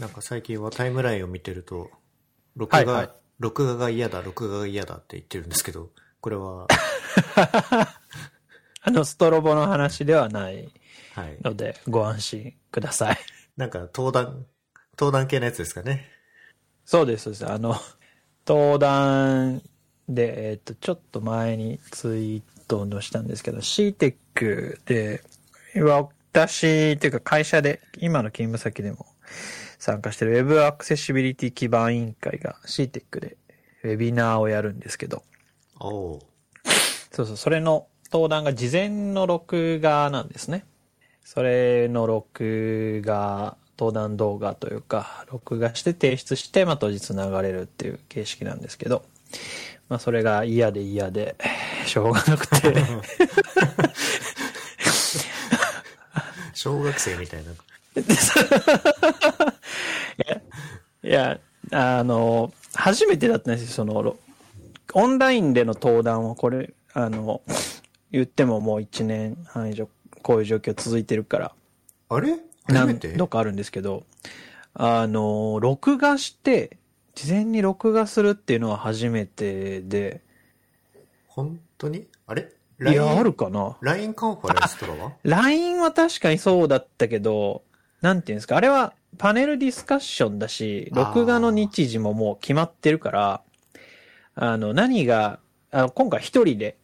なんか最近はタイムラインを見てると、録画、はいはい録画が嫌だ、録画が嫌だって言ってるんですけど、これは、あの、ストロボの話ではないはい。ので、ご安心ください。なんか登壇、登壇系のやつですかね。そうです、そうです。あの、登壇で、えっ、と、ちょっと前にツイートのしたんですけど、CTEC で、私、っていうか会社で、今の勤務先でも参加してる Web アクセシビリティ基盤委員会が CTEC でウェビナーをやるんですけど、そうそう、それの登壇が事前の録画なんですね。それの録画、登壇動画というか、録画して提出して、まあ当日流れるっていう形式なんですけど、まあそれが嫌で嫌で、しょうがなくて、小学生みたいな。いや、あの、初めてだったんですよ、その、ろオンラインでの登壇はこれ、あの、言ってももう1年半以上、こういう状況続いてるから、あれ？初め何て度かあるんですけど、あの、録画して、事前に録画するっていうのは初めてで、本当に？あれ？いや、あるかな ?LINE カンファレンスとかは ?LINE は確かにそうだったけど、なんていうんですか、あれはパネルディスカッションだし、録画の日時ももう決まってるから、あの、何が、あの今回一人で、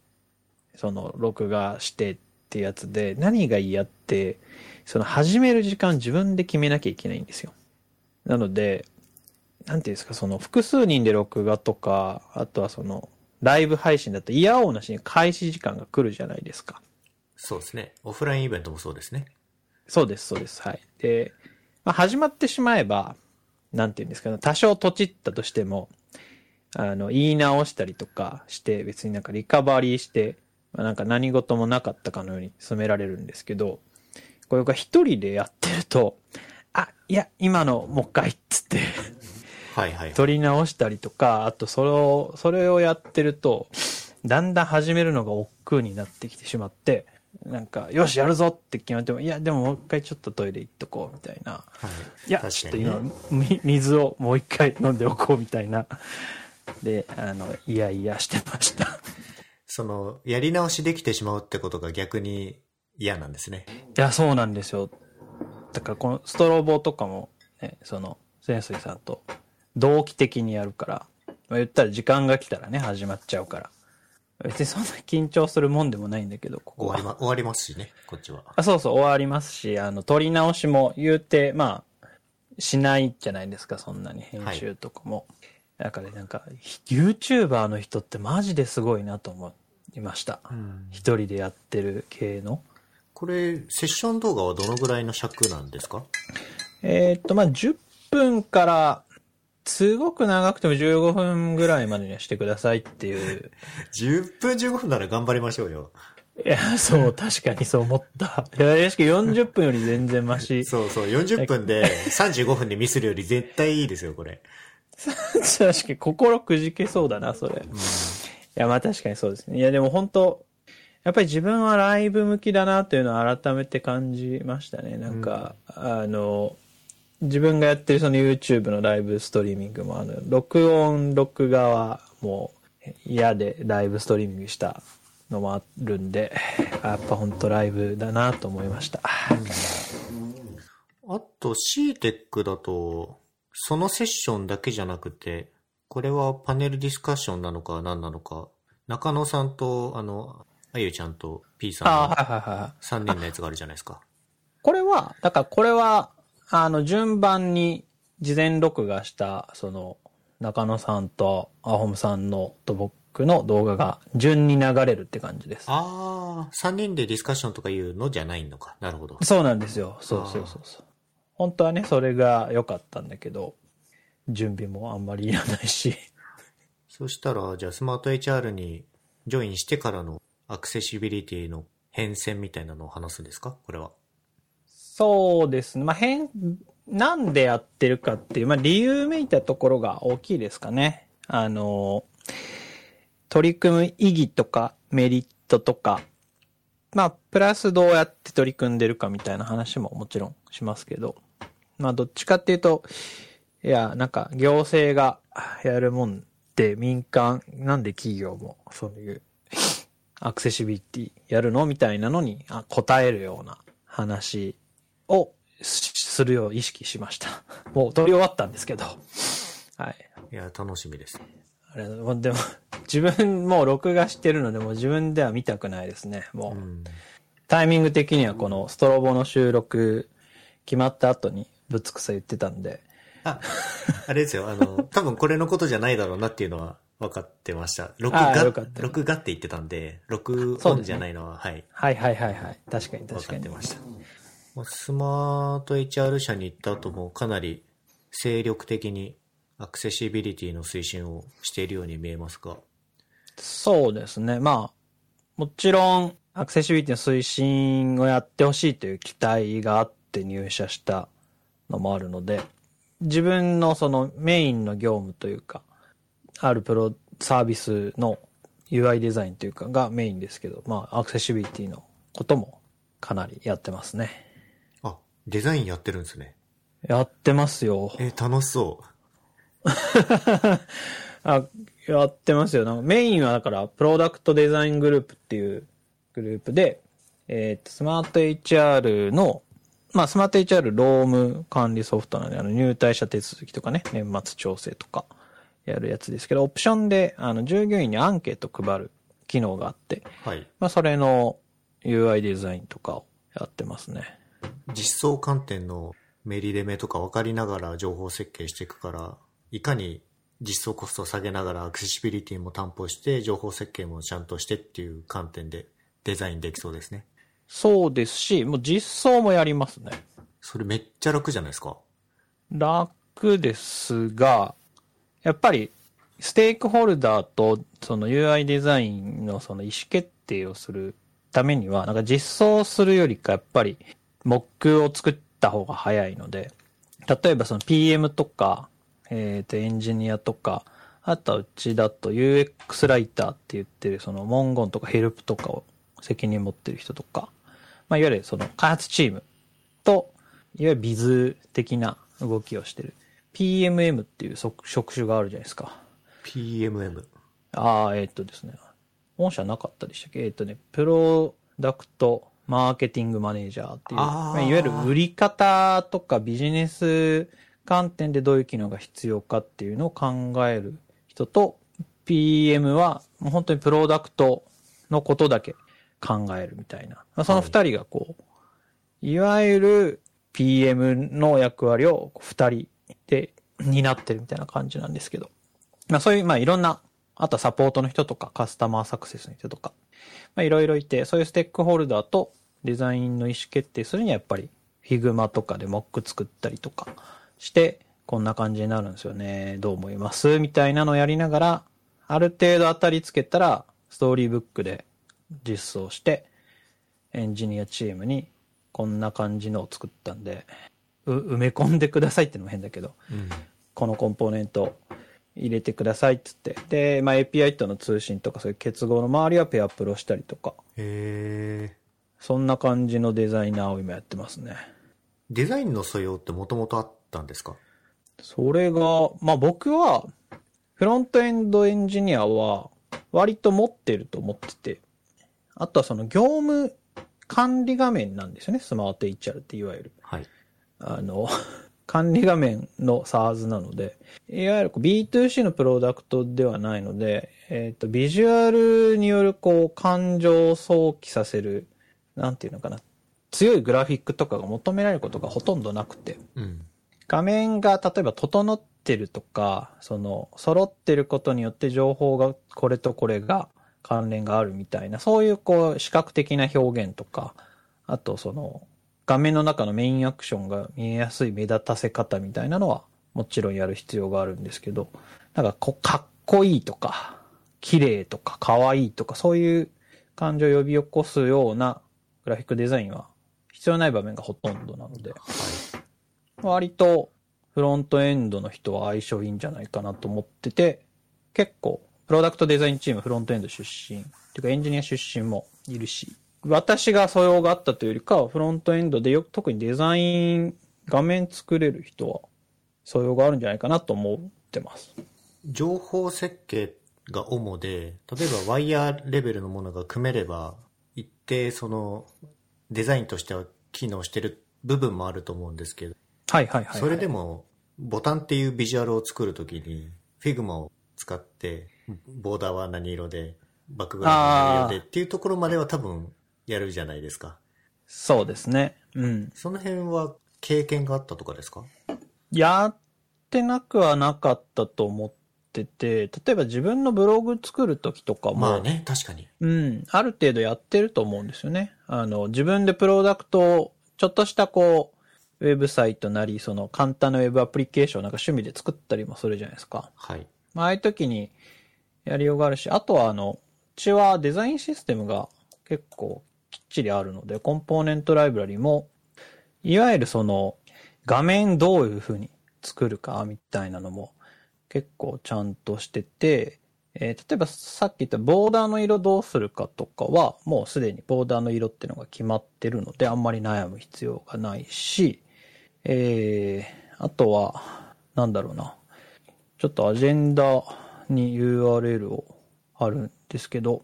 その、録画してってやつで、何が嫌って、その、始める時間自分で決めなきゃいけないんですよ。なので、なんていうんですか、その、複数人で録画とか、あとはその、ライブ配信だと嫌おうなしに開始時間が来るじゃないですか。そうですね。オフラインイベントもそうですね。そうです、そうです。はい。で、まあ、始まってしまえば、なんていうんですかね、多少とちったとしても、あの、言い直したりとかして、別になんかリカバリーして、まあ、なんか何事もなかったかのように進められるんですけど、これが一人でやってると、あ、いや、今のもう一回っつって、はいはい。撮り直したりとか、あとそれを、それをやってると、だんだん始めるのが億劫になってきてしまって、なんか、よし、やるぞって決まっても、いや、でももう一回ちょっとトイレ行っとこう、みたいな。はいいや、確ちょっと今、み水をもう一回飲んでおこう、みたいな。で、あの、いやいやしてました。その、やり直しできてしまうってことが逆に嫌なんですね。いや、そうなんですよ。だから、このストロボとかも、ね、その、潜水さんと同期的にやるから、まあ、言ったら時間が来たらね、始まっちゃうから。別にそんな緊張するもんでもないんだけど、ここは。終わりま、終わりますしね、こっちは。あそうそう、終わりますし、あの、撮り直しも言うて、まあ、しないじゃないですか、そんなに編集とかも。だからなんか、YouTuber の人ってマジですごいなと思いました。一人でやってる系の。これ、セッション動画はどのぐらいの尺なんですか？えーっと、まあ、10分から、すごく長くても15分ぐらいまでにはしてくださいっていう。?10 分15分なら頑張りましょうよ。いや、そう、確かにそう思った。いや、しか40分より全然マシ。そうそう、40分で35分でミスるより絶対いいですよ、これ。確かに心くじけそうだな、それ。いや、まあ確かにそうですね。いや、でも本当やっぱり自分はライブ向きだなというのを改めて感じましたね。なんか、あの、自分がやってるその YouTube のライブストリーミングも、あの、録音、録画はもう嫌でライブストリーミングしたのもあるんで、やっぱ本当ライブだなと思いました。あと CTEC だと、そのセッションだけじゃなくて、これはパネルディスカッションなのか何なのか、中野さんと、あの、あゆちゃんと P さんのはいはいはい。3人のやつがあるじゃないですか。これは、だからこれは、あの、順番に事前録画した、その、中野さんとアホムさんのと僕の動画が順に流れるって感じです。ああ、3人でディスカッションとかいうのじゃないのか。なるほど。そうなんですよ。そうそうそうそう。本当はね、それが良かったんだけど、準備もあんまりいらないし。そしたら、じゃあスマート HR にジョインしてからのアクセシビリティの変遷みたいなのを話すんですか？これは。そうですね。まあ、変、なんでやってるかっていう、まあ、理由めいたところが大きいですかね。あの、取り組む意義とかメリットとか、まあ、プラスどうやって取り組んでるかみたいな話ももちろんしますけど、まあどっちかっていうと、いや、なんか行政がやるもんで民間、なんで企業もそういうアクセシビリティやるのみたいなのにあ答えるような話をするよう意識しました。もう撮り終わったんですけど。はい。いや、楽しみです。あれ、でも、自分もう録画してるので、もう自分では見たくないですね。もう、うん。タイミング的にはこのストロボの収録決まった後にぶつくさ言ってたんで、あ、あれですよ、あの、多分これのことじゃないだろうなっていうのは分かってました。録画録画って言ってたんで、録音じゃないのは、はい、はいはいはいはい。確かに分確かに。かってました。スマート HR 社に行った後もかなり精力的にアクセシビリティの推進をしているように見えますが、そうですね。まあ、もちろん、アクセシビリティの推進をやってほしいという期待があって入社したのもあるので、自分のそのメインの業務というか、あるプロサービスの UI デザインというかがメインですけど、まあ、アクセシビリティのこともかなりやってますね。あ、デザインやってるんですね。やってますよ。え、楽しそ あ、やってますよ。なんかメインはだから、プロダクトデザイングループっていうグループで、えっ、と、スマート HR の、まあ、スマート HR ローム管理ソフトなんで、あの、入隊者手続きとかね、年末調整とかやるやつですけど、オプションで、あの、従業員にアンケート配る機能があって、う。はい。まあ、それの UI デザインとかをやってますね。実装観点のメリデメとか分かりながら情報設計していくから、いかに実装コストを下げながらアクセシビリティも担保して、情報設計もちゃんとしてっていう観点でデザインできそうですね。そうですし、もう実装もやりますね。それめっちゃ楽じゃないですか。楽ですが、やっぱりステークホルダーとその UI デザインのその意思決定をするためには、なんか実装するよりかやっぱりモックを作った方が早いので、例えばその PM とか、えっ、とエンジニアとか、あとはうちだと UX ライターって言ってるその文言とかヘルプとかを責任持ってる人とか、まあいわゆるその開発チームと、いわゆるビズ的な動きをしてる。PMM っていう職職種があるじゃないですか。PMM。ああ、えーっとですね。本社なかったでしたっけ？えーっとね、プロダクトマーケティングマネージャーっていう、まあいわゆる売り方とかビジネス観点でどういう機能が必要かっていうのを考える人と、PM はもう本当にプロダクトのことだけ考えるみたいな。まあその二人がこう、いわゆる PM の役割を二人で担ってるみたいな感じなんですけど。まあそういう、まあいろんな、あとはサポートの人とかカスタマーサクセスの人とか、まあいろいろいて、そういうステークホルダーとデザインの意思決定するにはやっぱり Figma とかでモック作ったりとかして、こんな感じになるんですよね。どう思います？みたいなのをやりながら、ある程度当たりつけたら、ストーリーブックで実装して、エンジニアチームにこんな感じのを作ったんで、う埋め込んでくださいってのも変だけど、うん。このコンポーネント入れてくださいっつって。で、まあ、API との通信とかそういう結合の周りはペアプロしたりとか、へえ。そんな感じのデザイナーを今やってますね。デザインの素養ってもともとあったんですか？それが、まあ僕は、フロントエンドエンジニアは割と持ってると思ってて、あとはその業務管理画面なんですよね、スマート HR っていわゆる。はい。あの、管理画面の SARS なので、いわゆるこう B2C のプロダクトではないので、えっ、と、ビジュアルによるこう、感情を想起させる、なんていうのかな、強いグラフィックとかが求められることがほとんどなくて、うん。画面が例えば整ってるとか、その、揃ってることによって情報がこれとこれが関連があるみたいな、そういうこう、視覚的な表現とか、あとその、画面の中のメインアクションが見えやすい目立たせ方みたいなのは、もちろんやる必要があるんですけど、なんかこう、かっこいいとか、綺麗とか、可愛いとか、そういう感情を呼び起こすようなグラフィックデザインは必要ない場面がほとんどなので、割とフロントエンドの人は相性いいんじゃないかなと思ってて、結構、プロダクトデザインチームフロントエンド出身、っていうかエンジニア出身もいるし、私が素養があったというよりかは、フロントエンドでよ特にデザイン画面作れる人は素養があるんじゃないかなと思ってます。情報設計が主で、例えばワイヤーレベルのものが組めれば、一定そのデザインとしては機能してる部分もあると思うんですけど、はいはいはい、はい。それでもボタンっていうビジュアルを作るときに、Figma を使って、ボーダーは何色で、バックグラウンドは何色でっていうところまでは多分やるじゃないですか。そうですね。うん。その辺は経験があったとかですか？やってなくはなかったと思ってて、例えば自分のブログ作るときとかも、まあね、確かに。うん、ある程度やってると思うんですよね。あの、自分でプロダクトを、ちょっとしたこう、ウェブサイトなり、その簡単なウェブアプリケーションをなんか趣味で作ったりもするじゃないですか。はい。まあ、ああいう時にやりようがあるし、あとはあの、うちはデザインシステムが結構きっちりあるので、コンポーネントライブラリも、いわゆるその、画面どういう風に作るかみたいなのも結構ちゃんとしてて、えー例えばさっき言ったボーダーの色どうするかとかは、もうすでにボーダーの色っていうのが決まってるので、あんまり悩む必要がないし、えー、あとは、なんだろうな。ちょっとアジェンダに URL をあるんですけど、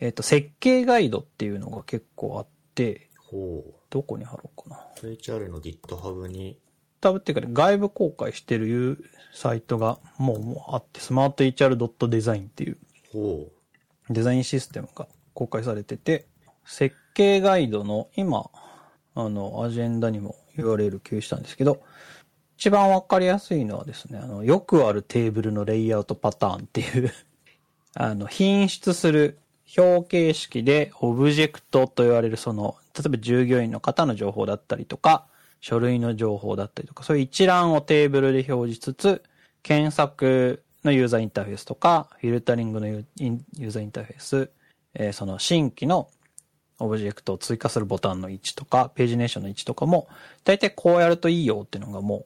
えっ、と、設計ガイドっていうのが結構あって、ほう。どこに貼ろうかな。HR の GitHub に、タブっていうか、外部公開してるサイトがもうもうあって、smarthr.design っていうほデザインシステムが公開されてて、設計ガイドの今、あの、アジェンダにも URL 共有したんですけど、一番わかりやすいのはですね、あの、よくあるテーブルのレイアウトパターンっていう、あの、品質する表形式でオブジェクトと言われるその、例えば従業員の方の情報だったりとか、書類の情報だったりとか、そういう一覧をテーブルで表示つつ、検索のユーザーインターフェースとか、フィルタリングのユーザーインターフェース、えーその新規のオブジェクトを追加するボタンの位置とか、ページネーションの位置とかも、大体こうやるといいよっていうのがもう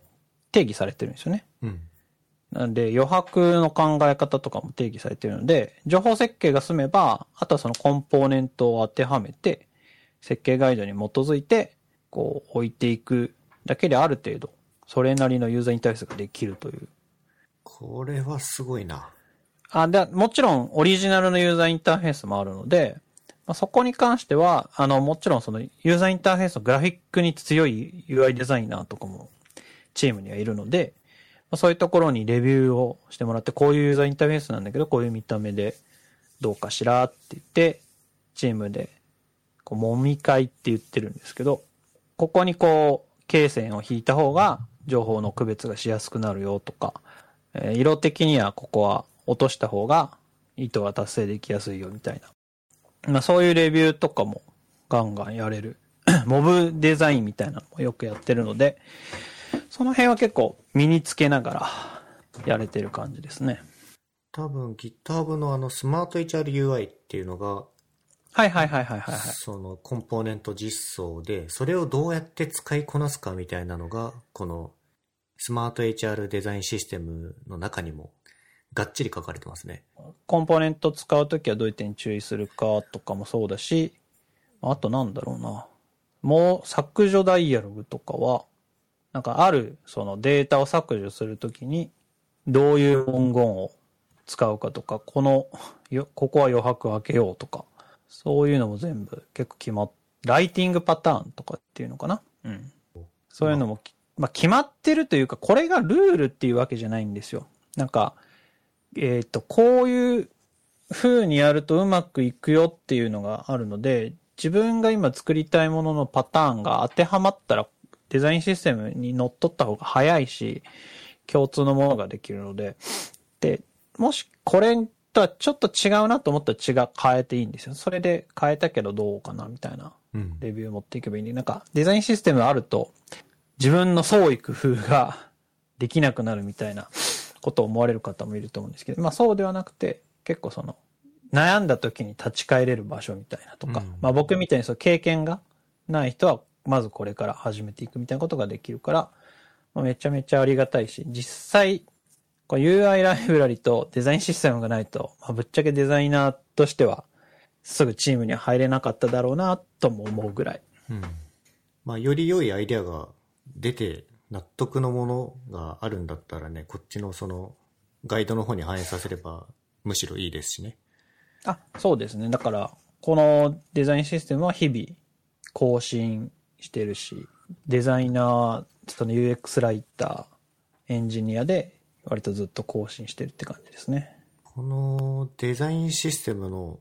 定義されてるんですよね。うん。なんで余白の考え方とかも定義されてるので、情報設計が済めば、あとはそのコンポーネントを当てはめて、設計ガイドに基づいて、こう置いていくだけである程度、それなりのユーザーインターフェースができるという。これはすごいな。あ、で、もちろんオリジナルのユーザーインターフェースもあるので、まあ、そこに関しては、あの、もちろんそのユーザーインターフェースのグラフィックに強い UI デザイナーとかもチームにはいるので、ま、そういうところにレビューをしてもらって、こういうユーザーインターフェースなんだけど、こういう見た目でどうかしらって言って、チームで、こう、揉み会って言ってるんですけど、ここにこう、経線を引いた方が情報の区別がしやすくなるよとか、えー色的にはここは落とした方が意図が達成できやすいよみたいな。まあそういうレビューとかもガンガンやれる。モブデザインみたいなのもよくやってるので、その辺は結構身につけながらやれてる感じですね。多分 GitHub のあのスマート HRUI っていうのが、はいはいはいはいはいはい。そのコンポーネント実装で、それをどうやって使いこなすかみたいなのが、このスマート HR デザインシステムの中にもがっちり書かれてますね。コンポーネント使うときはどういう点に注意するかとかもそうだし、あとなんだろうな。もう削除ダイアログとかは、なんかあるそのデータを削除するときに、どういう文言を使うかとか、この、よここは余白を開けようとか、そういうのも全部結構決まっ、ライティングパターンとかっていうのかな？うん。そういうのも、まあ決まってるというか、これがルールっていうわけじゃないんですよ。なんか、えっ、と、こういう風にやるとうまくいくよっていうのがあるので、自分が今作りたいもののパターンが当てはまったら、デザインシステムに乗っ取った方が早いし、共通のものができるので、で、もしこれとはちょっと違うなと思ったら違う、変えていいんですよ。それで変えたけどどうかなみたいなうん。レビューを持っていけばいいんで、なんかデザインシステムあると自分の創意工夫が できなくなるみたいなことを思われる方もいると思うんですけど、まあそうではなくて結構その悩んだ時に立ち返れる場所みたいなとか、うん。まあ僕みたいにそう経験がない人はまずこれから始めていくみたいなことができるから、まあ、めちゃめちゃありがたいし、実際 UI ライブラリとデザインシステムがないと、まあ、ぶっちゃけデザイナーとしてはすぐチームには入れなかっただろうなとも思うぐらい。うん。まあ、より良いアイデアが出て納得のものがあるんだったらね、こっちのそのガイドの方に反映させればむしろいいですしね。あ、そうですね。だから、このデザインシステムは日々更新してるし、デザイナー、その UX ライター、エンジニアで割とずっと更新してるって感じですね。このデザインシステムの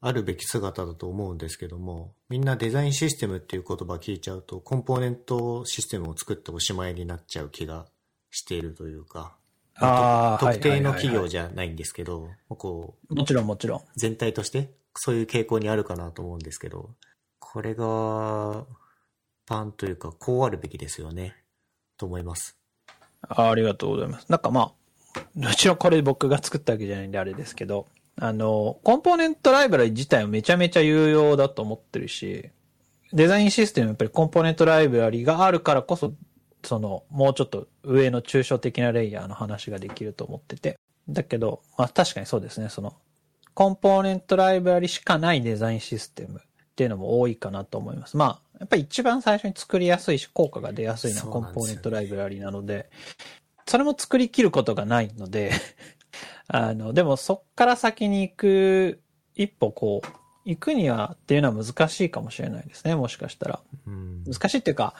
あるべき姿だと思うんですけども、みんなデザインシステムっていう言葉聞いちゃうと、コンポーネントシステムを作っておしまいになっちゃう気がしているというか、あー特定の企業はいじゃないんですけど、こう、もちろんもちろん。全体としてそういう傾向にあるかなと思うんですけど、これが、パンというか、こうあるべきですよね、と思います。ありがとうございます。なんかまあ、もちろんこれ僕が作ったわけじゃないんであれですけど、あの、コンポーネントライブラリ自体はめちゃめちゃ有用だと思ってるし、デザインシステムやっぱりコンポーネントライブラリがあるからこそ、その、もうちょっと上の抽象的なレイヤーの話ができると思ってて。だけど、まあ確かにそうですね、その、コンポーネントライブラリしかないデザインシステムっていうのも多いかなと思います。まあ、やっぱり一番最初に作りやすいし、効果が出やすいのはコンポーネントライブラリなので、それも作り切ることがないので、あの、でもそっから先に行く、一歩こう、行くにはっていうのは難しいかもしれないですね、もしかしたら。うん。難しいっていうか、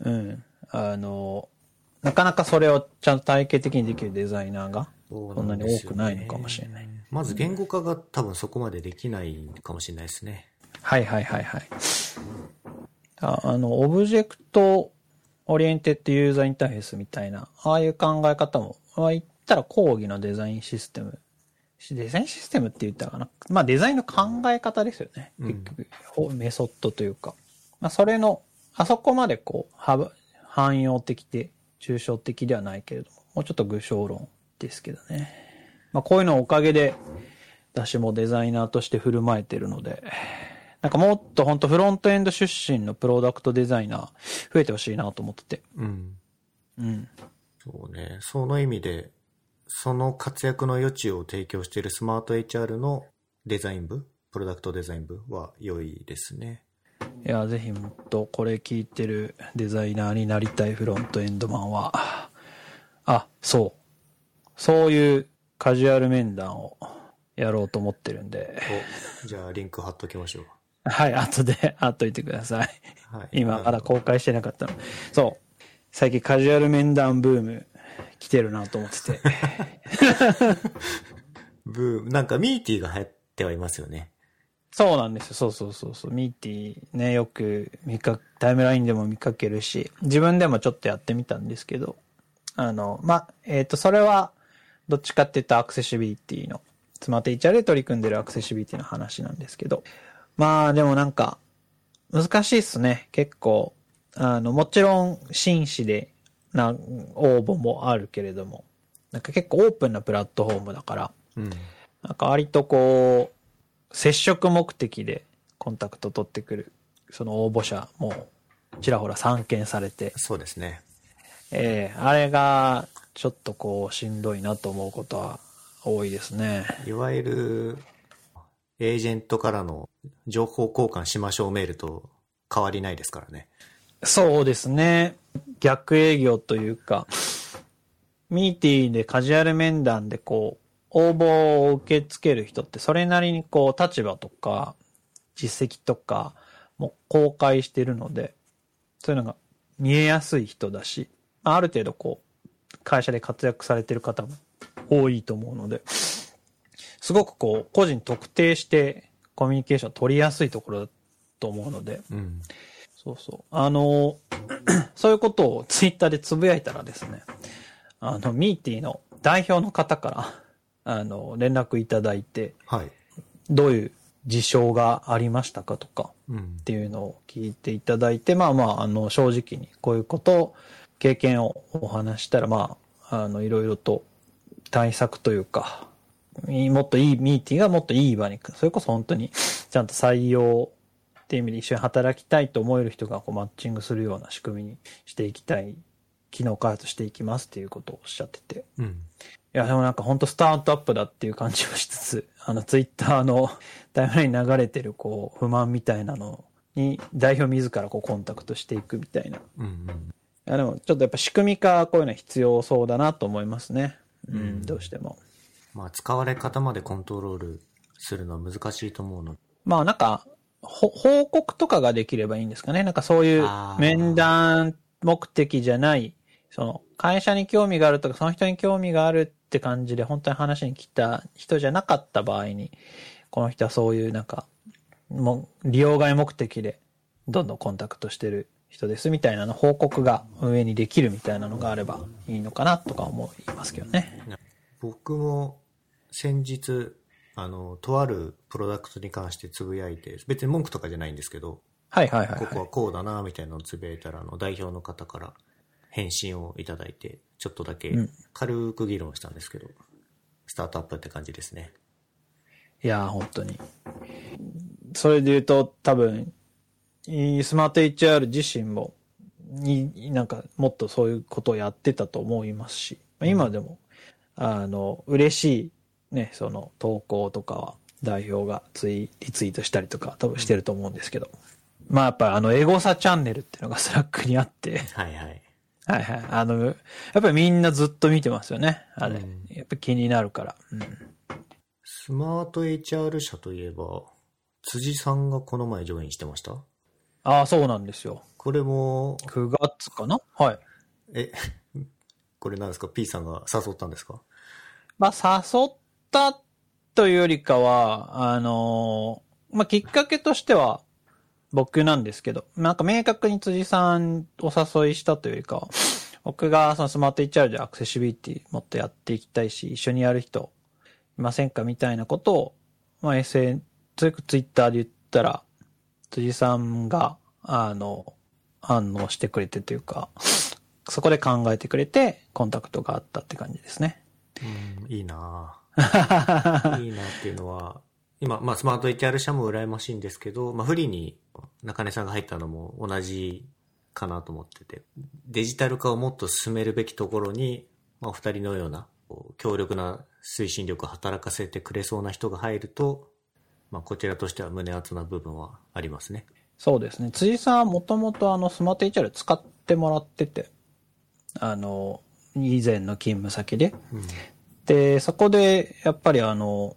うん、あの、なかなかそれをちゃんと体系的にできるデザイナーが、そそんなに多くないのかもしれない。まず言語化が多分そこまでできないかもしれないですね。はいはいはいはい。ああの、 Object Oriented User Interface みたいな、ああいう考え方も、まあ、言ったら広義のデザインシステム。デザインシステムって言ったらかな？まあデザインの考え方ですよね。うん結局、ほメソッドというか。まあそれの、あそこまでこう、幅汎用的で抽象的ではないけれども、もうちょっと具象論ですけどね。まあこういうのおかげで、私もデザイナーとして振る舞えてるので、なんかもっと本当フロントエンド出身のプロダクトデザイナー増えてほしいなと思ってて。うん。うん。そうね。その意味で、その活躍の余地を提供しているスマート HR のデザイン部、プロダクトデザイン部は良いですね。いや、ぜひもっとこれ聞いてるデザイナーになりたいフロントエンドマンは、あ、そう。そういうカジュアル面談をやろうと思ってるんで、お、じゃあリンク貼っときましょう。はい、後で 貼っといてください。はい。今まだ公開してなかったの。そう。最近カジュアル面談ブーム来てるなと思ってて。ブーム、なんかミーティーが流行ってはいますよね。そうなんですよ。そうそうそうそう。ミーティーね、よく見か、タイムラインでも見かけるし、自分でもちょっとやってみたんですけど、あの、ま、えっ、と、それは、どっちかっていうとアクセシビリティの、スマート HR で取り組んでるアクセシビリティの話なんですけど、まあ、でもなんか、難しいっすね。結構、あの、もちろん、紳士でな、応募もあるけれども、なんか結構オープンなプラットフォームだから、うん。なんか割とこう、接触目的でコンタクト取ってくる、その応募者もちらほら散見されて、そうですね。ええあれがちょっとこうしんどいなと思うことは多いですね。いわゆる、エージェントからの情報交換しましょうメールと変わりないですからね。そうですね。逆営業というか、ミーティーでカジュアル面談でこう、応募を受け付ける人ってそれなりにこう立場とか実績とかも公開してるので、そういうのが見えやすい人だし、ある程度こう、会社で活躍されてる方も多いと思うので、すごくこう、個人特定してコミュニケーション取りやすいところだと思うので、うん。そうそう。あの、そういうことをツイッターでつぶやいたらですね、あの、ミーティーの代表の方から、あの、連絡いただいて、はい。どういう事象がありましたかとかうんっ。ていうのを聞いていただいて、まあまあ、あの、正直にこういうことを、経験をお話ししたら、まあ、あの、いろいろと対策というか、もっといいミーティーがもっといい場に、それこそ本当にちゃんと採用っていう意味で一緒に働きたいと思える人がこうマッチングするような仕組みにしていきたい、機能開発していきますっていうことをおっしゃってて。うん。いや、でもなんか本当スタートアップだっていう感じをしつつ、あの、ツイッターのタイムラインに流れてるこう、不満みたいなのに、代表自らこうコンタクトしていくみたいな。うんうん。や、でもちょっとやっぱ仕組み化、こういうのは必要そうだなと思いますね。うん、うんどうしても。まあ、使われ方までコントロールするのは難しいと思うの。まあなんか、ほ報告とかができればいいんですかね。なんかそういう面談目的じゃない、その会社に興味があるとか、その人に興味があるって感じで本当に話に来た人じゃなかった場合に、この人はそういうなんか、もう利用外目的でどんどんコンタクトしてる人ですみたいなの報告が運営にできるみたいなのがあればいいのかなとか思いますけどね。僕も先日、あの、とあるプロダクトに関してつぶやいて、別に文句とかじゃないんですけど、はいはいはい、ここは。はいこうだなみたいなのをつぶやいたら、あの、代表の方から返信をいただいて、ちょっとだけうん軽く議論したんですけど、スタートアップって感じですね。いやー、本当に。それで言うと、多分、いスマート HR 自身も、に、なんか、もっとそういうことをやってたと思いますし、まあ今でも、あの、嬉しい、ね、その、投稿とかは、代表がツイ、リツイートしたりとか、多分してると思うんですけど、まあやっぱりあの、エゴサチャンネルっていうのが Slack にあって、はいはい。はいはい。あの、やっぱりみんなずっと見てますよね。あれ。うんやっぱ気になるから。うん。スマート HR 社といえば、辻さんがこの前ジョインしてました？ああ、そうなんですよ。これも、9月かな？はい。え、これなんですか ?P さんが誘ったんですか？まあ、誘ったというよりかは、あのまあ、きっかけとしては、僕なんですけど、なんか明確に辻さんお誘いしたというよりかは、僕がそのスマート HR でアクセシビリティもっとやっていきたいし、一緒にやる人いませんかみたいなことを、まあ、SN、ツイッターで言ったら、辻さんが、あの、反応してくれてというか、そこで考えてくれて、コンタクトがあったって感じですね。うん、いいなぁ いいなっていうのは、今、まあ、スマート HR 社も羨ましいんですけど、まあ、フリーに中根さんが入ったのも同じかなと思ってて、デジタル化をもっと進めるべきところに、まあ、お二人のような、強力な推進力を働かせてくれそうな人が入ると、まあ、こちらとしては胸熱な部分はありますね。そうですね。辻さんはもともとあのスマート HR 使ってもらってて、あの、以前の勤務先で。うん。で、そこでやっぱりあの、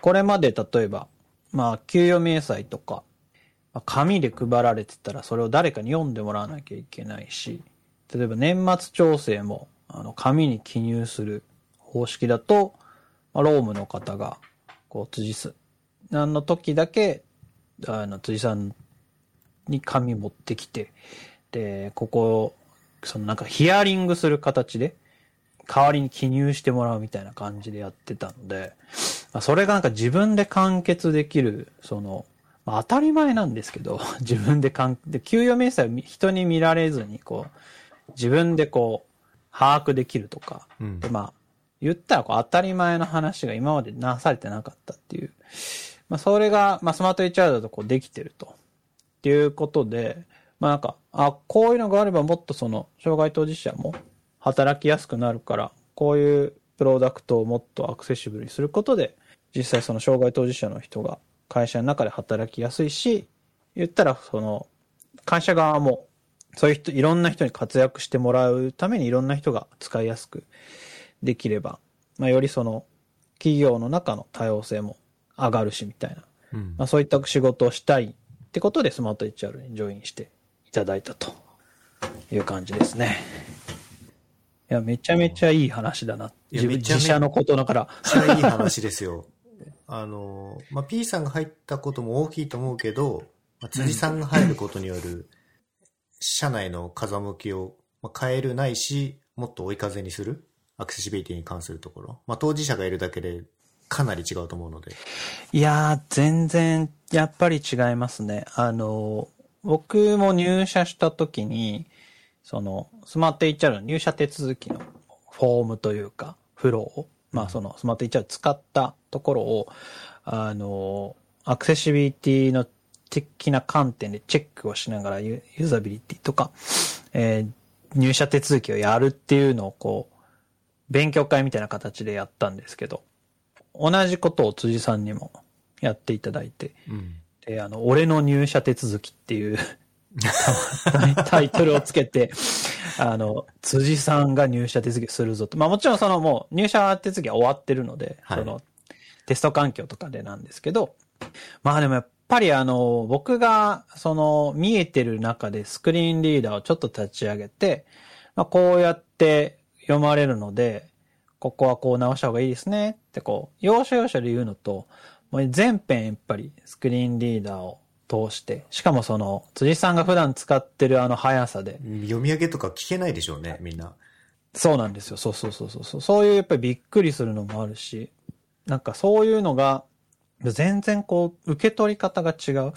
これまで例えば、まあ、給与明細とか、まあ紙で配られてたらそれを誰かに読んでもらわなきゃいけないし、例えば年末調整も、あの、紙に記入する方式だと、まあ、労務の方が、こう、辻さんの時だけ、あの、辻さんに紙持ってきて、で、ここ、そのなんかヒアリングする形で、代わりに記入してもらうみたいな感じでやってたので、まあそれがなんか自分で完結できる、その、まあ、当たり前なんですけど、自分で完、で、給与明細を人に見られずに、こう、自分でこう、把握できるとか、うんで、まあ、言ったらこう当たり前の話が今までなされてなかったっていう。まあ、それが、まあ、スマート HR だとこうできてると。っていうことで、まあなんか、あ、こういうのがあればもっとその、障害当事者も働きやすくなるから、こういうプロダクトをもっとアクセシブルにすることで、実際その障害当事者の人が会社の中で働きやすいし、言ったらその、会社側も、そういう人、いろんな人に活躍してもらうためにいろんな人が使いやすくできれば、まあよりその、企業の中の多様性も上がるしみたいな。うんまあ、そういった仕事をしたいってことでスマート HR にジョインしていただいたという感じですね。いや、めちゃめちゃいい話だな。自分めちゃめ自社のことだから。めっちゃいい話ですよ。あの、まあ、P さんが入ったことも大きいと思うけど、まあ、辻さんが入ることによる、社内の風向きをまあ変えるないし、もっと追い風にする、アクセシビリティに関するところ？まあ、当事者がいるだけでかなり違うと思うので。いやー、全然、やっぱり違いますね。あの、僕も入社した時に、その、スマート HR の入社手続きのフォームというか、フローを、まあそのスマート HR 使ったところを、あの、アクセシビリティの的な観点でチェックをしながらユユーザビリティとか、えー入社手続きをやるっていうのをこう、勉強会みたいな形でやったんですけど、同じことを辻さんにもやっていただいて、うん。で、あの、俺の入社手続きっていうタイトルをつけて、あの、辻さんが入社手続きするぞと。まあもちろんそのもう入社手続きは終わってるので、はいそのテスト環境とかでなんですけど、まあでもやっぱりあの、僕がその見えてる中でスクリーンリーダーをちょっと立ち上げて、まあこうやって読まれるので、ここはこう直した方がいいですねってこう、要所要所で言うのと、もう全編やっぱりスクリーンリーダーを通して、しかもその、辻さんが普段使ってるあの速さで、読み上げとか聞けないでしょうね、みんな。そうなんですよ。そうそうそうそうそう。そういうやっぱりびっくりするのもあるし、なんかそういうのが、全然こう、受け取り方が違う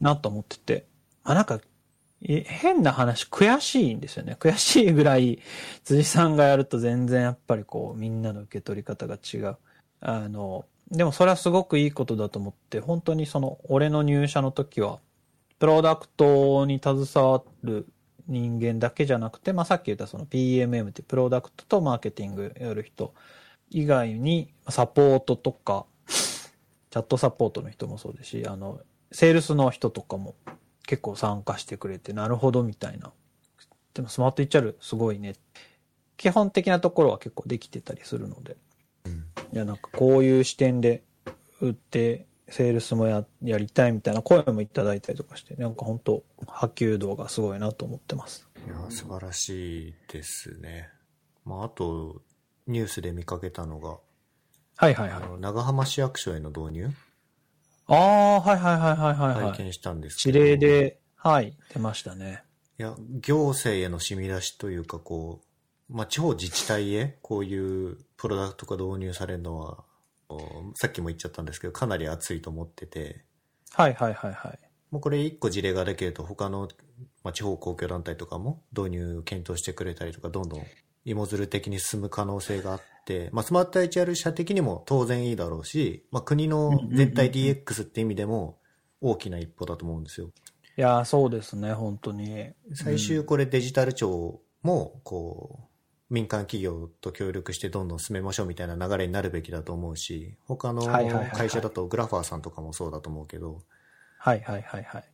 なと思ってて、あ、なんか、い変な話、悔しいんですよね。悔しいぐらい、辻さんがやると全然やっぱりこう、みんなの受け取り方が違う。あの、でもそれはすごくいいことだと思って、本当にその、俺の入社の時は、プロダクトに携わる人間だけじゃなくて、まあ、さっき言ったその PMM ってプロダクトとマーケティングやる人以外に、サポートとか、チャットサポートの人もそうですし、あの、セールスの人とかも結構参加してくれて、なるほどみたいな。でもスマート HR すごいね。基本的なところは結構できてたりするので。うんいや、なんかこういう視点で売って、セールスもややりたいみたいな声もいただいたりとかして、なんか本当波及度がすごいなと思ってます。いや、素晴らしいですね。まあ、あと、ニュースで見かけたのが、はいはいはい。あの、長浜市役所への導入、ああ、はいはいはいはいはい、はい。体験したんですけど。指令で、はい、出ましたね。いや、行政への染み出しというか、こう、まあ、地方自治体へこういうプロダクトが導入されるのは、おさっきも言っちゃったんですけど、かなり熱いと思ってて、はいはいはいはい。もうこれ一個事例ができると他の、まあ、地方公共団体とかも導入検討してくれたりとか、どんどん芋づる的に進む可能性があって、まあ、スマート HR 社的にも当然いいだろうし、まあ、国の全体 DX って意味でも大きな一歩だと思うんですよ。いやー、そうですね、本当に。最終これデジタル庁も、こう、民間企業と協力してどんどん進めましょうみたいな流れになるべきだと思うし、他の会社だとグラファーさんとかもそうだと思うけど、はいはいはいはい。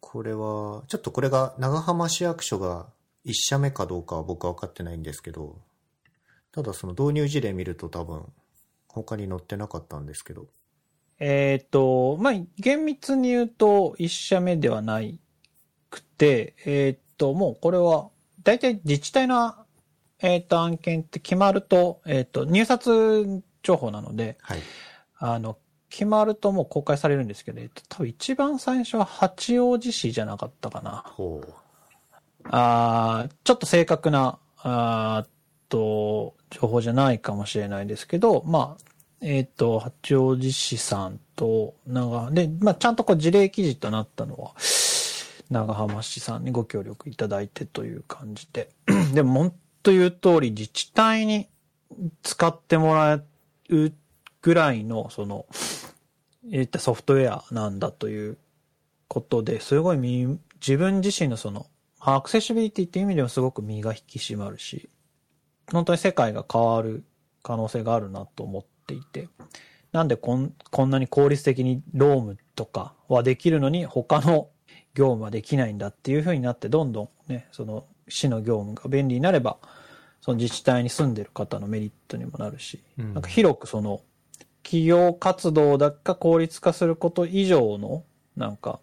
これは、ちょっとこれが長浜市役所が1社目かどうかは僕は分かってないんですけど、ただその導入事例見ると多分他に載ってなかったんですけど、えっ、と、まあ、厳密に言うと、一社目ではないくて、えっ、と、もうこれは、大体自治体の、えっ、と、案件って決まると、えっ、と、入札情報なので、はい。あの、決まるともう公開されるんですけど、えっと、多分一番最初は八王子市じゃなかったかな。ほう。あーちょっと正確な、あと、情報じゃないかもしれないですけど、まあ、えっ、と、八王子市さんと長、で、まあ、ちゃんとこう事例記事となったのは、長浜市さんにご協力いただいてという感じで。でも、本当言う通り、自治体に使ってもらうぐらいの、その、えったソフトウェアなんだということで、すごい自分自身のその、アクセシビリティっていう意味でもすごく身が引き締まるし、本当に世界が変わる可能性があるなと思っていて、なんでこんこんなに効率的にロームとかはできるのに他の業務はできないんだっていう風になってどんどんね、その市の業務が便利になれば、その自治体に住んでる方のメリットにもなるし、うんなんか広くその企業活動だけ効率化すること以上の、なんか、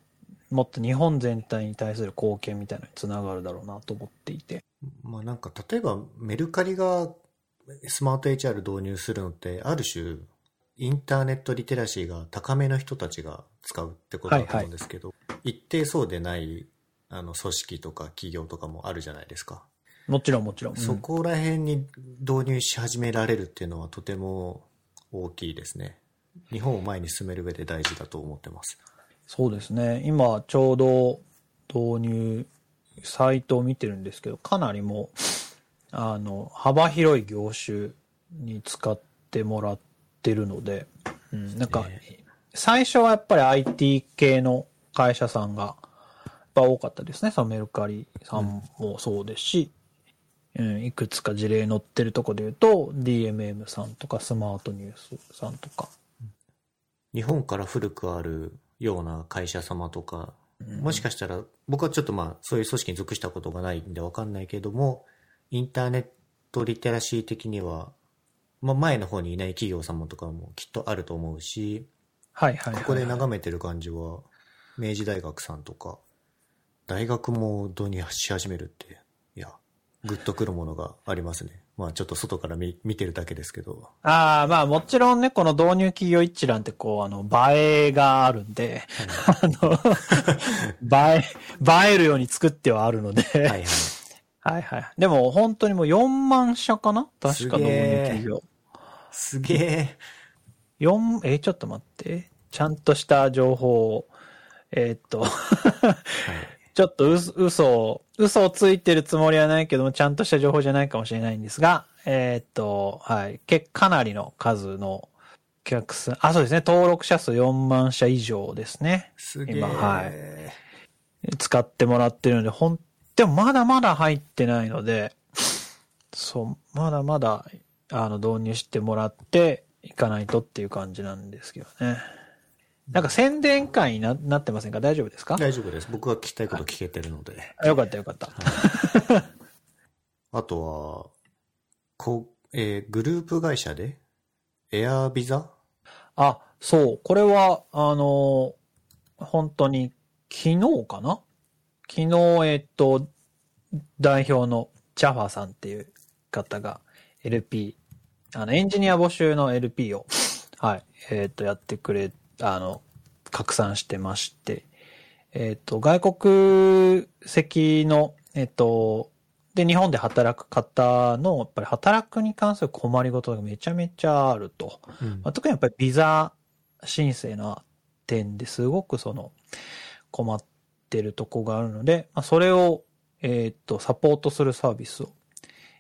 もっと日本全体に対する貢献みたいなのにつながるだろうなと思っていて。まあなんか例えばメルカリがスマート HR 導入するのってある種インターネットリテラシーが高めの人たちが使うってことだと思うんですけど、一定そうでないあの組織とか企業とかもあるじゃないですか、もちろんもちろん。そこら辺に導入し始められるっていうのはとても大きいですね。日本を前に進める上で大事だと思ってます。そうですね。今ちょうど導入サイトを見てるんですけど、かなりもう、あの、幅広い業種に使ってもらってるので、うん、なんか、最初はやっぱり IT 系の会社さんが、ぱ多かったですね。そのメルカリさんもそうですし、うん、いくつか事例載ってるとこで言うと、DMM さんとかスマートニュースさんとか、日本から古くあるような会社様とかもしかしたら、僕はちょっとまあ、そういう組織に属したことがないんでわかんないけれども、インターネットリテラシー的には、まあ前の方にいない企業様とかもきっとあると思うし、はいはいはい。ここで眺めてる感じは、明治大学さんとか、大学も導入し始めるって、いや、グッとくるものがありますね。まあちょっと外から見見てるだけですけど。ああ、まあもちろんね、この導入企業一覧ってこう、あの、映えがあるんで、あの、映え、映えるように作ってはあるので、はいはい。はいはい。でも本当にもう4万社かな？確か導入企業。すげえ。4、えーちょっと待って。ちゃんとした情報を、えーっと、ちょっと嘘嘘を、嘘をついてるつもりはないけども、ちゃんとした情報じゃないかもしれないんですが、えーっと、はい。け、かなりの数のお客さん、あ、そうですね。登録者数4万社以上ですね。すげえ。今はい使ってもらってるので、ほん、でもまだまだ入ってないので、そう、まだまだ、あの、導入してもらっていかないとっていう感じなんですけどね。なんか宣伝会にななってませんか？大丈夫ですか？大丈夫です。僕が聞きたいこと聞けてるので。あよかったよかった。あとは、こう、えーグループ会社で、エアビザ？あ、そう、これは、あの、本当に昨日かな？昨日、えっと、代表のチャファーさんっていう方が LP、あの、エンジニア募集の LP を、はい、えっと、やってくれ、あの、拡散してまして、えっと、外国籍の、えっと、で、日本で働く方の、やっぱり働くに関する困りごとがめちゃめちゃあると。うんまあ、特にやっぱりビザ申請の点ですごくその困ってるとこがあるので、まあ、それを、えーっと、サポートするサービスを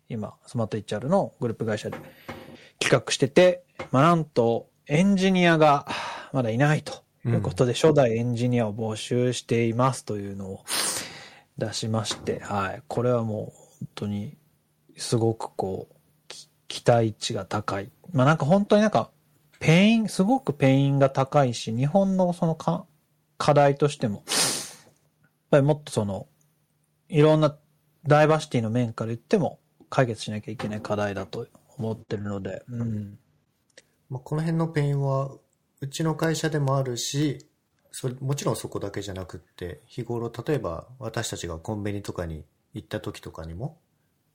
今、スマート HR のグループ会社で企画してて、まあ、なんとエンジニアがまだいないということで、初代エンジニアを募集していますというのを出しまして、はい。これはもう本当にすごくこう、き期待値が高い。まあなんか本当になんか、 pain、すごく pain が高いし、日本のそのか課題としても、やっぱりもっとその、いろんなダイバーシティの面から言っても解決しなきゃいけない課題だと思ってるので、うん。まあ、この辺の pain は、うちの会社でもあるし、それもちろんそこだけじゃなくって、日頃、例えば私たちがコンビニとかに行った時とかにも、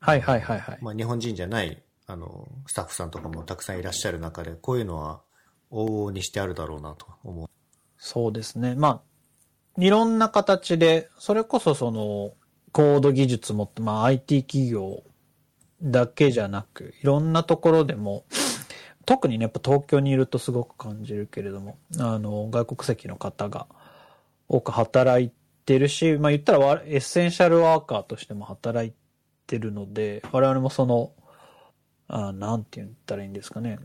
はいはいはいはい。まあ、日本人じゃない、あの、スタッフさんとかもたくさんいらっしゃる中で、こういうのは往々にしてあるだろうなと思う。そうですね。まあ、いろんな形で、それこそその、コード技術もって、まあ IT 企業だけじゃなく、いろんなところでも、特にね、やっぱ東京にいるとすごく感じるけれども、あの、外国籍の方が多く働いてるし、まあ言ったらわエッセンシャルワーカーとしても働いてるので、我々もその、あなんて言ったらいいんですかね、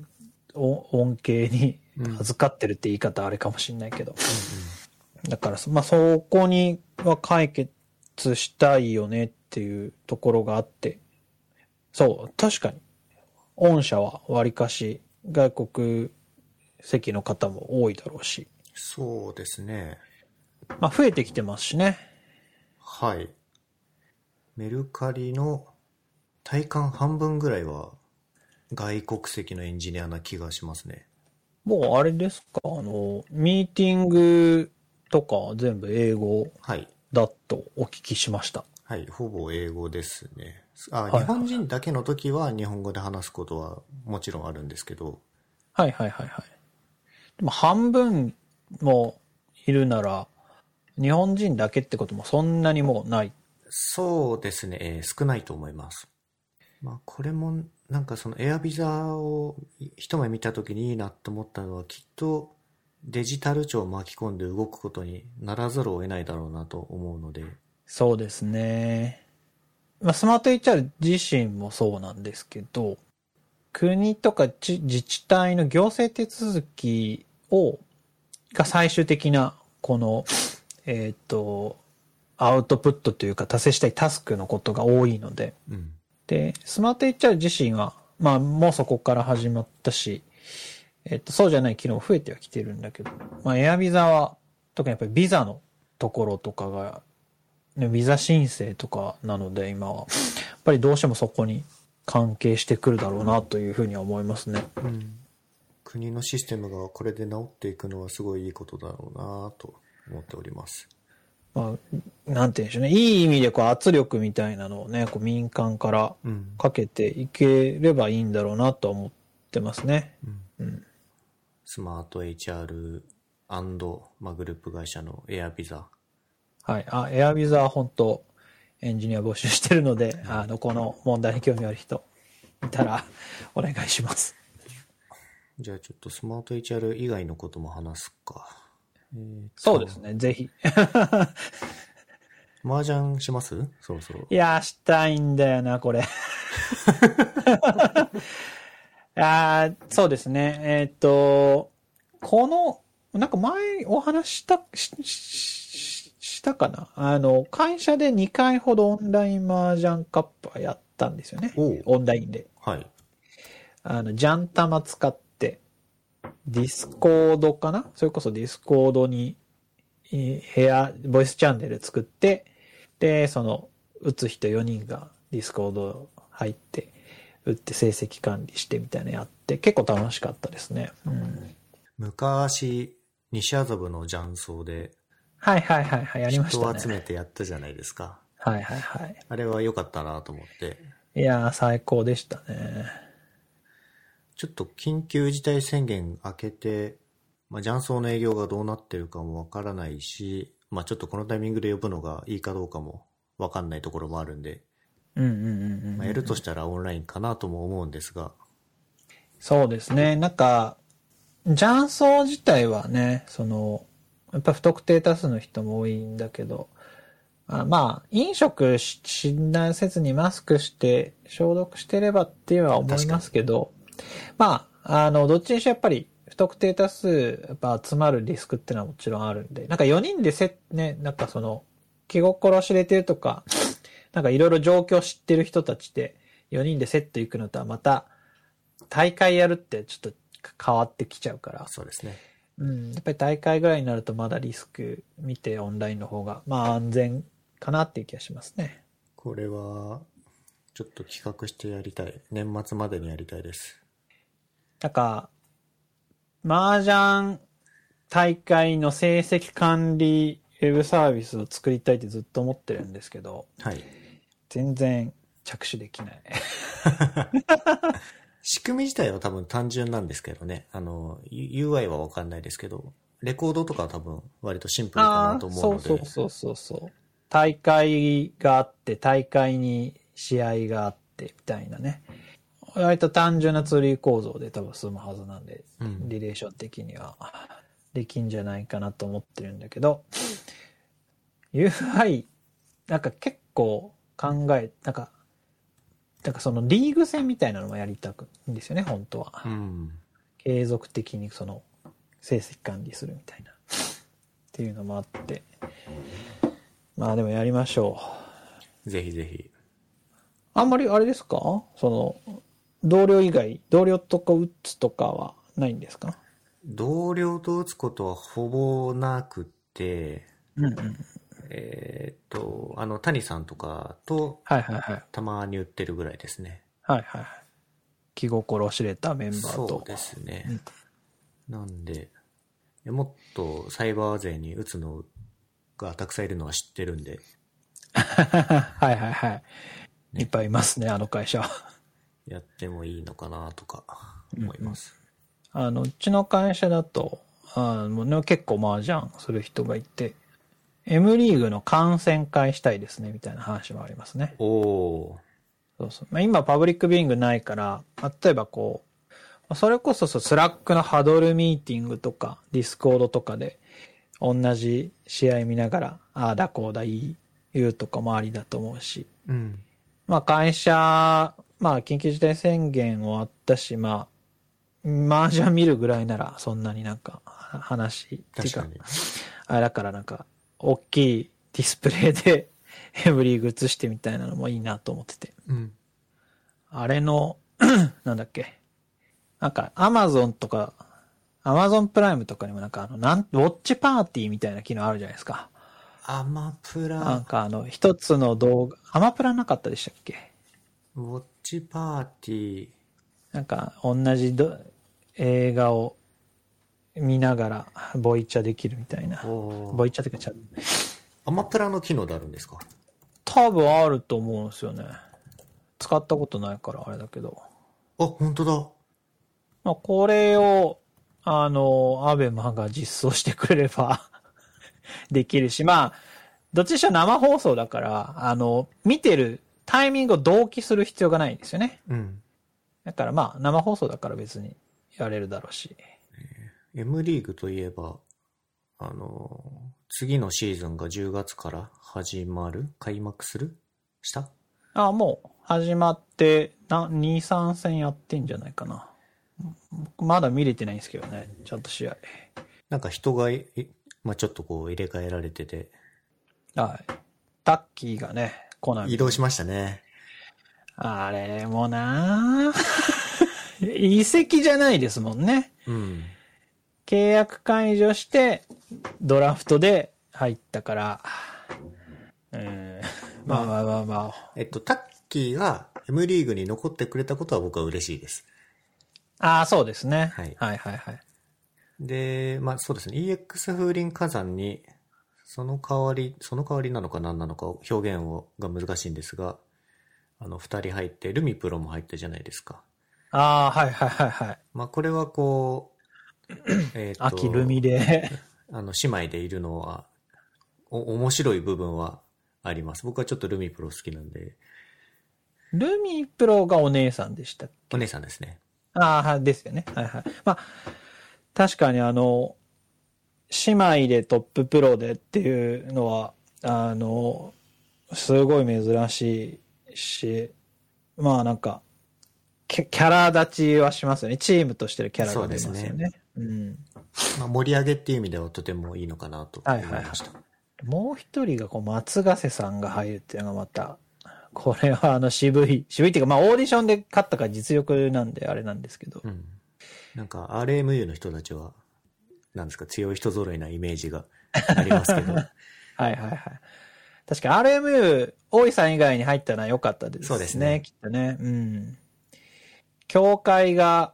お恩恵に預かってるって言い方あれかもしれないけど、だから、まあ、そこには解決したいよねっていうところがあって、そう、確かに、御社は割かし外国籍の方も多いだろうし、そうですね。まあ、増えてきてますしね。はい。メルカリの体感半分ぐらいは外国籍のエンジニアな気がしますね。もうあれですか、あの、ミーティングとか全部英語はい。だとお聞きしました。はい。ほぼ英語ですね。あ、はい日本人だけの時は日本語で話すことはもちろんあるんですけど、はいはいはいはい。でも半分もいるなら、日本人だけってこともそんなにもうない。そうですね、えー少ないと思います。まあ、これも、なんかそのエアビザを一目見た時にいいなと思ったのは、きっとデジタル庁を巻き込んで動くことにならざるを得ないだろうなと思うので、そうですね。まあ、スマート HR 自身もそうなんですけど、国とか自自治体の行政手続きを、が最終的な、この、えっ、と、アウトプットというか達成したいタスクのことが多いので、うん。で、スマート HR 自身は、まあ、もうそこから始まったし、えっと、そうじゃない機能増えてはきてるんだけど、まあ、エアビザは、特にやっぱりビザのところとかが、ね、ビザ申請とかなので今は、やっぱりどうしてもそこに関係してくるだろうなというふうには思いますね。うん。国のシステムがこれで治っていくのはすごいいいことだろうなと思っております。まあ、なんて言うんでしょうね。いい意味でこう圧力みたいなのをね、こう民間からうん。かけていければいいんだろうなとは思ってますね。うんうん。スマート HR& まあ、グループ会社のエアビザ。はい。あ、エアビザは本当エンジニア募集してるので、あの、この問題に興味ある人いたらお願いします。じゃあちょっとスマート HR 以外のことも話すか。えーとそうです。ね。ぜひ。麻雀します？そろそろ。いやー、したいんだよな、これ。あーそうですね。えーっと、この、なんか前お話しした、し、ししたかな？あの、会社で2回ほどオンライン麻雀カップはやったんですよね。オンラインで。はい。あの、ジャンタマ使って、 Discord かな？それこそ Discord に、えー部屋、ボイスチャンネル作って、で、その、打つ人4人が Discord 入って、打って成績管理してみたいなのやって、結構楽しかったですね。うん。昔、西麻布の雀荘ではいはいはいはい、やりまし人を集たね。めてやったじゃないですか。はいはいはい。あれは良かったなと思って。いやー、最高でしたね。ちょっと緊急事態宣言明けて、まあ、雀荘の営業がどうなってるかもわからないし、まあ、ちょっとこのタイミングで呼ぶのがいいかどうかもわかんないところもあるんで、うんうんうんうん。まあ、やるとしたらオンラインかなとも思うんですが、そうですね。なんか、雀荘自体はね、その、やっぱ不特定多数の人も多いんだけど、あまあ、飲食し診断せずにマスクして消毒してればっていうのは思いますけど、まあ、あの、どっちにしろやっぱり不特定多数やっぱ集まるリスクっていうのはもちろんあるんで、なんか4人でせ、ね、なんかその、気心知れてるとか、なんかいろいろ状況知ってる人たちで4人でセット行くのとはまた、大会やるってちょっと変わってきちゃうから、そうですね。うん、やっぱり大会ぐらいになるとまだリスク見てオンラインの方が、まあ安全かなっていう気がしますね。これは、ちょっと企画してやりたい。年末までにやりたいです。なんか、麻雀大会の成績管理ウェブサービスを作りたいってずっと思ってるんですけど、はい。全然着手できない。仕組み自体は多分単純なんですけどね。あの、U- UI はわかんないですけど、レコードとかは多分割とシンプルかなと思うので。そうそうそうそうそう。大会があって、大会に試合があって、みたいなね。割と単純なツリー構造で多分済むはずなんで、うんリレーション的にはできんじゃないかなと思ってるんだけど、UI、なんか結構考え、なんか、なんかそのリーグ戦みたいなのもやりたくんですよね、本当は。うん。継続的にその成績管理するみたいなっていうのもあってまあでもやりましょうぜひぜひ。あんまりあれですか？その同僚以外同僚とか打つとかはないんですか？同僚と打つことはほぼなくて、うんうんえーっと、あの、谷さんとかとはいはいはい。たまに打ってるぐらいですね。はいはいはい気心知れたメンバーと。そうですね。なんで、もっとサイバー勢に打つのがたくさんいるのは知ってるんで、はいはいはい。いっぱいいますねあの会社。はやってもいいのかなとか思います。あのうちの会社だとあもうね結構麻雀する人がいて M リーグの観戦会したいですねみたいな話もありますねおおそうそう。まあ、今、パブリックビューイングないから、例えばこう、それこそそう Slack の huddle meeting とか、 Discord とかで、同じ試合見ながら、ああだこうだいい、言うとかもありだと思うし、ー。うん。まあ会社、まあ緊急事態宣言終わったし、まあ、麻雀見るぐらいならそんなになんか話、っていうか確かに。あれだからなんか、大きいディスプレイで エブリーグ映してみたいなのもいいなと思ってて。うん。あれの、なんだっけ。なんか、アマゾンとか、アマゾンプライムとかにもなんかあの、なん、ウォッチパーティーみたいな機能あるじゃないですか。アマプなんラ、かあの、一つの動画、アマプラなかったでしたっけ？ウォッチパーティー、なんか同じど映画を見ながらボイチャできるみたいな。ボイチャってかちゃアマプラの機能であるんですか？多分あると思うんですよね。使ったことないからあれだけど。あ、本当だ。まあ、これを、あの、アベマが実装してくれれば できるし、まあ、どっちにしろ生放送だから、あの、見てるタイミングを同期する必要がないんですよね。うん。だからまあ、生放送だから別にやれるだろうし。M リーグといえば、あの、次のシーズンが10月から始まる開幕する？した？あ、もう始まって、な、2、3戦やってんじゃないかな。まだ見れてないんですけどね、ちゃんと試合。なんか人がまあ、ちょっとこう入れ替えられてて、はい。タッキーがね、コナミ移動しましたね。あれもな移籍 じゃないですもんね。うん。契約解除して、ドラフトで入ったから、うん、まあまあまあまあ。えっと、タッキーが M リーグに残ってくれたことは僕は嬉しいです。ああ、そうですね。はいはいはいはい。で、まあそうですね、EX 風林火山に、その代わり、その代わりなのか何なのか表現をが難しいんですが、あの、二人入って、ルミプロも入ったじゃないですか。ああ、はいはいはいはい。まあこれはこう、えっと秋ルミで。あの、姉妹でいるのは、お、面白い部分はあります。僕はちょっとルミプロ好きなんで、ルミプロがお姉さんでしたっけ？お姉さんですね。ああ、ですよね。はいはい。まあ、確かにあの、姉妹でトッププロでっていうのは、あの、すごい珍しいし、まあなんか、キャラ立ちはしますよね。チームとしてのキャラが出ますよそうね。うん。まあ盛り上げっていう意味ではとてもいいのかなと思いました。もう一人がこう松ヶ瀬さんが入るっていうのがまた、これはあの渋い、渋いっていうかまあオーディションで勝ったから実力なんであれなんですけど。うん。なんか RMU の人たちは、なんですか、強い人揃いなイメージがありますけど、はいはいはい。確か RMU、大井さん以外に入ったのは良かったですね。そうですねきっとね。うん。協会が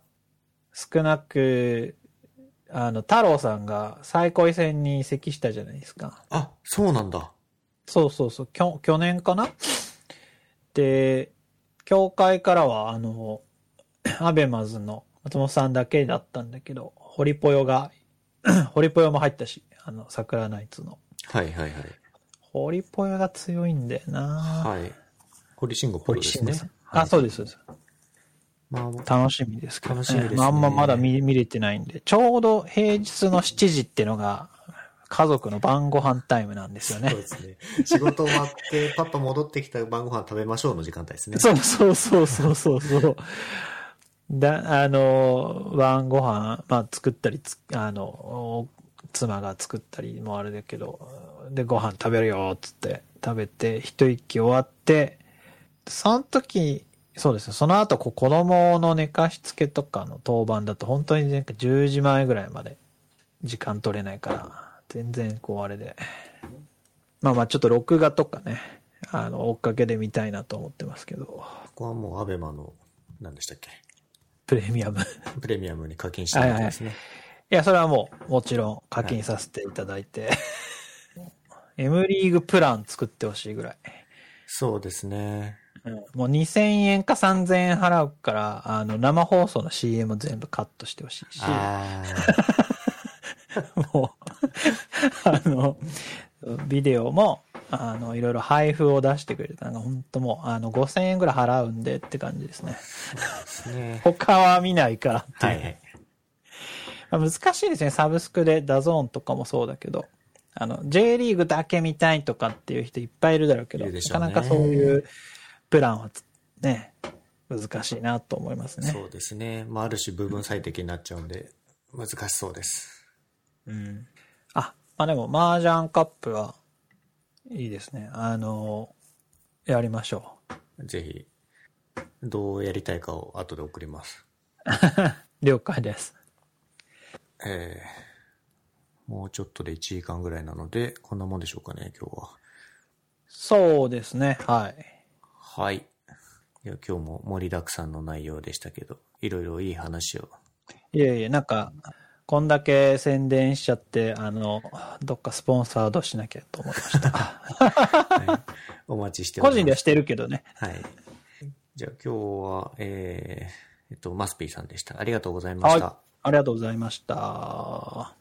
少なく、あの、太郎さんが最高位戦に移籍したじゃないですか。あ、そうなんだ。そうそうそう。きょ去年かな？で、協会からは、あの、アベマズの松本さんだけだったんだけど、ホリポヨが、ホリポヨも入ったし、あの、桜ナイツの。はいはいはい。ホリポヨが強いんだよなはい。堀慎吾プロですね堀慎吾あ、そうです、そうです。ま楽しみですけど、楽しみですねまああんままだ見見れてないんで、ちょうど平日の7時ってのが、家族の晩ご飯タイムなんですよあ、そね。うですね。仕事終わって、パパ戻ってきた晩ご飯食べましょうの時間帯ですね。そうそうそうそうそうそう。だ、あの、晩ご飯、まあ作ったりつ、あの、妻が作ったりもあれだけど、で、ご飯食べるよ、つって食べて、一息終わって、その時、そうですね、その後、こう子供の寝かしつけとかの当番だと、本当になんか10時前ぐらいまで時間取れないから、全然こうあれで。まあまあちょっと録画とかね、あの、追っかけで見たいなと思ってますけど。ここはもうアベマの、何でしたっけ？プレミアム。いプレミアムに課金したわけですね。や、それはもう、もちろん課金させていただいて、M リーグプラン作ってほしいぐらい。そうですね。うんもう2000円か3000円払うから、あの、生放送の CM 全部カットしてほしいし、あ もう、あの、ビデオも、あの、いろいろ配布を出してくれて、なんか本当もう、あの、5000円ぐらい払うんでって感じですね。ね。他は見ないからっていう。はい難しいですね。サブスクで DAZN とかもそうだけど。あの、J リーグだけ見たいとかっていう人いっぱいいるだろうけど、ねなかなかそういうプランはつね、難しいなと思いますね。そうですね。まあ、ある種部分最適になっちゃうんで、難しそうです。うん。あ、まあでも、麻雀カップはいいですね。あの、やりましょぜひ、どうやりたいかを後で送ります。う。了解です。えー、もうちょっとで1時間ぐらいなので、こんなもんでしょうかね、今日は。そうですね。はい。はい。いや今日も盛りだくさんの内容でしたけど、いろいろいい話を。いえいえ、なんか、こんだけ宣伝しちゃって、あの、どっかスポンサードしなきゃと思いました。はい、お待ちしております。個人ではしてるけどね。はい。じゃあ今日は、えー、えっと、マスピーさんでした。ありがとうございました。はいありがとうございました。